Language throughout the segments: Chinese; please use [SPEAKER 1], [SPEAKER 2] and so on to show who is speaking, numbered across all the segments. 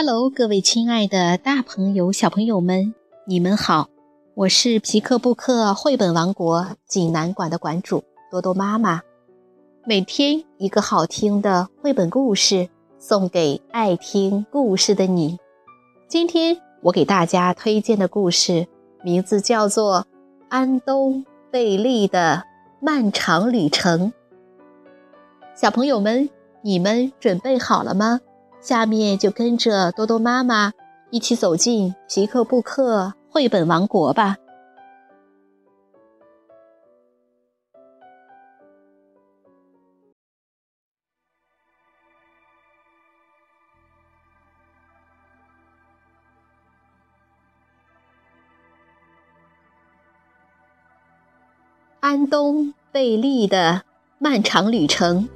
[SPEAKER 1] Hello，各位亲爱的大朋友、小朋友们，你们好！我是皮克布克绘本王国济南馆的馆主多多妈妈。每天一个好听的绘本故事，送给爱听故事的你。今天我给大家推荐的故事名字叫做《安东贝利的漫长旅程》。小朋友们，你们准备好了吗？下面就跟着多多妈妈一起走进皮克布克绘本王国吧。安东贝利的漫长旅程，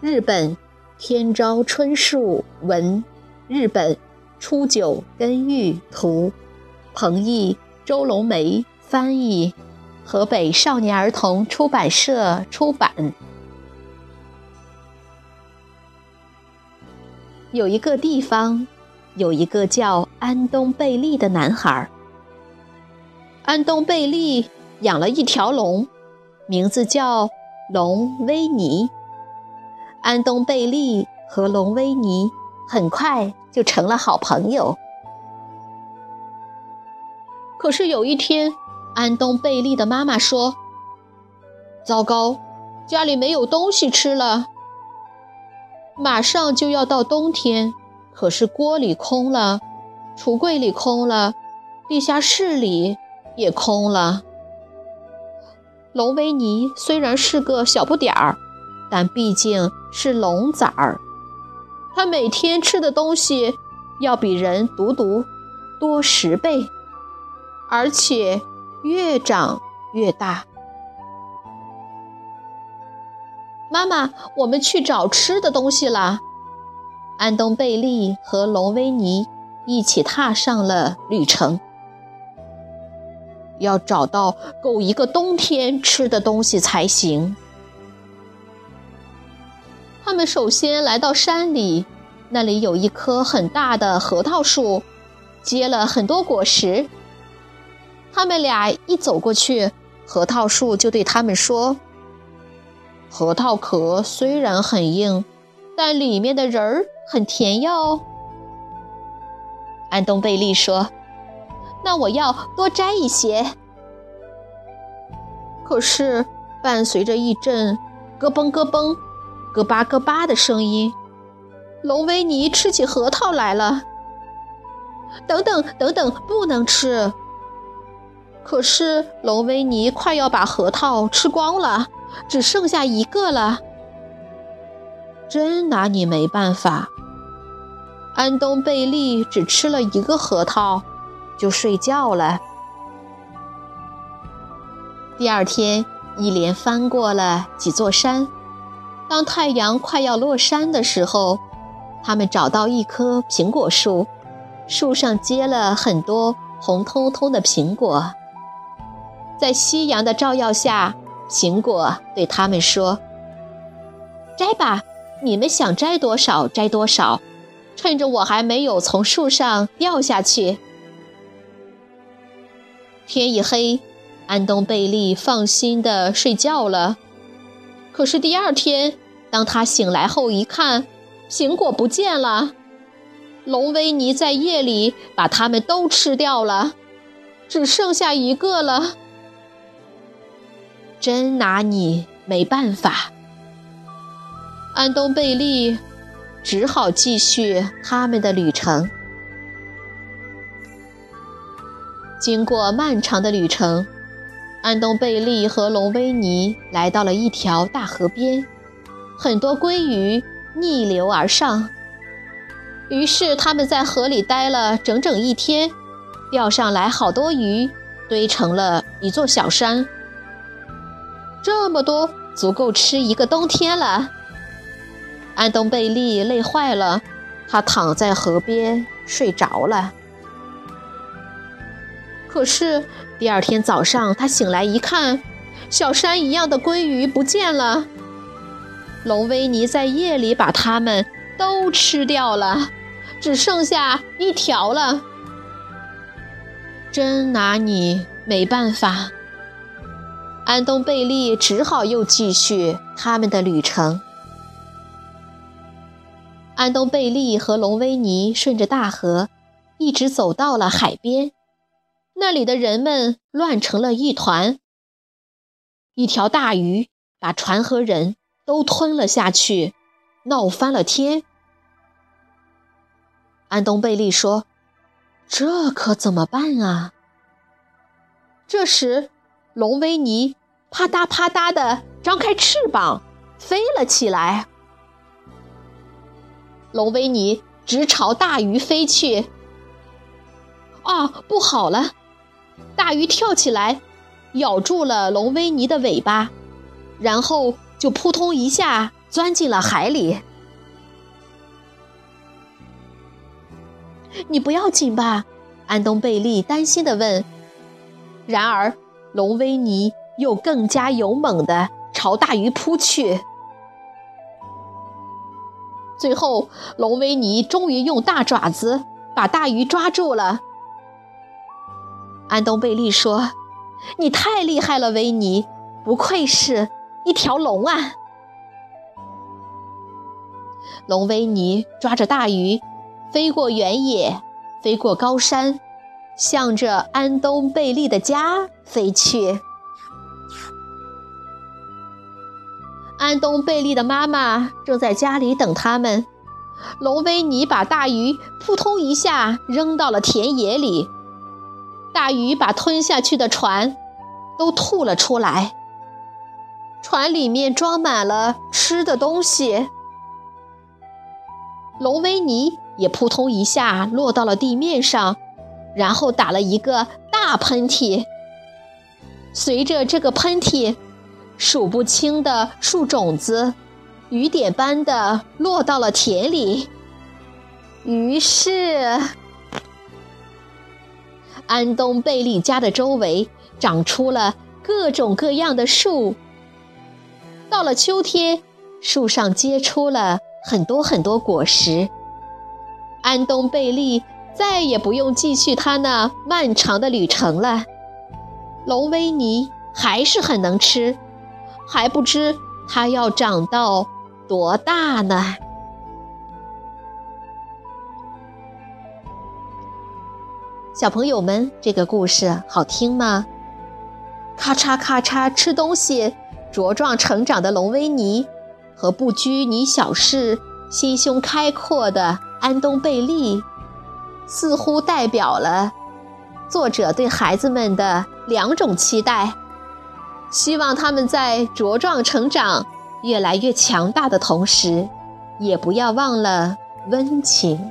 [SPEAKER 1] 日本。天朝春树文，日本初九根玉图，彭毅、周龙梅翻译，河北少年儿童出版社出版。有一个地方，有一个叫安东贝利的男孩。安东贝利养了一条龙，名字叫龙威尼。安东贝利和龙威尼很快就成了好朋友。可是有一天，安东贝利的妈妈说：“糟糕，家里没有东西吃了。马上就要到冬天，可是锅里空了，橱柜里空了，地下室里也空了。龙威尼虽然是个小不点儿。”但毕竟是龙崽儿，它每天吃的东西要比人独独多十倍，而且越长越大。妈妈，我们去找吃的东西啦！安东贝利和龙威尼一起踏上了旅程，要找到够一个冬天吃的东西才行。他们首先来到山里，那里有一棵很大的核桃树，结了很多果实。他们俩一走过去，核桃树就对他们说：“核桃壳虽然很硬，但里面的仁儿很甜哟。”安东贝利说：“那我要多摘一些。”可是，伴随着一阵咯嘣咯嘣。咯巴咯巴的声音，龙维尼吃起核桃来了。等等等等，不能吃！可是龙维尼快要把核桃吃光了，只剩下一个了。真拿你没办法。安东贝利只吃了一个核桃，就睡觉了。第二天，一连翻过了几座山。当太阳快要落山的时候，他们找到一棵苹果树，树上结了很多红彤彤的苹果。在夕阳的照耀下，苹果对他们说：“摘吧，你们想摘多少摘多少，趁着我还没有从树上掉下去。”天一黑，安东贝利放心地睡觉了。可是第二天，当他醒来后一看，苹果不见了。龙威尼在夜里把它们都吃掉了，只剩下一个了。真拿你没办法。安东贝利只好继续他们的旅程。经过漫长的旅程。安东贝利和龙威尼来到了一条大河边，很多鲑鱼逆流而上。于是他们在河里待了整整一天，钓上来好多鱼，堆成了一座小山。这么多，足够吃一个冬天了。安东贝利累坏了，他躺在河边睡着了。可是第二天早上，他醒来一看，小山一样的鲑鱼不见了。龙威尼在夜里把它们都吃掉了，只剩下一条了，真拿你没办法。安东贝利只好又继续他们的旅程。安东贝利和龙威尼顺着大河，一直走到了海边，那里的人们乱成了一团。一条大鱼把船和人都吞了下去，闹翻了天。安东贝利说：“这可怎么办啊？”这时。龙威尼啪嗒啪嗒地张开翅膀，飞了起来。龙威尼直朝大鱼飞去。啊，不好了！大鱼跳起来，咬住了龙威尼的尾巴，然后就扑通一下钻进了海里。你不要紧吧？安东贝利担心地问。然而。龙威尼又更加勇猛地朝大鱼扑去，最后龙威尼终于用大爪子把大鱼抓住了。安东贝利说：“你太厉害了，维尼，不愧是一条龙啊！”龙维尼抓着大鱼，飞过原野，飞过高山。向着安东贝利的家飞去。安东贝利的妈妈正在家里等他们。龙维尼把大鱼扑通一下扔到了田野里，大鱼把吞下去的船都吐了出来。船里面装满了吃的东西。龙维尼也扑通一下落到了地面上。然后打了一个大喷嚏，随着这个喷嚏，数不清的树种子雨点般的落到了田里。于是，安东贝利家的周围长出了各种各样的树。到了秋天，树上结出了很多很多果实。安东贝利。再也不用继续他那漫长的旅程了。龙威尼还是很能吃，还不知他要长到多大呢。小朋友们，这个故事好听吗？咔嚓咔嚓吃东西，茁壮成长的龙威尼，和不拘泥小事、心胸开阔的安东贝利。似乎代表了作者对孩子们的两种期待：希望他们在茁壮成长、越来越强大的同时，也不要忘了温情。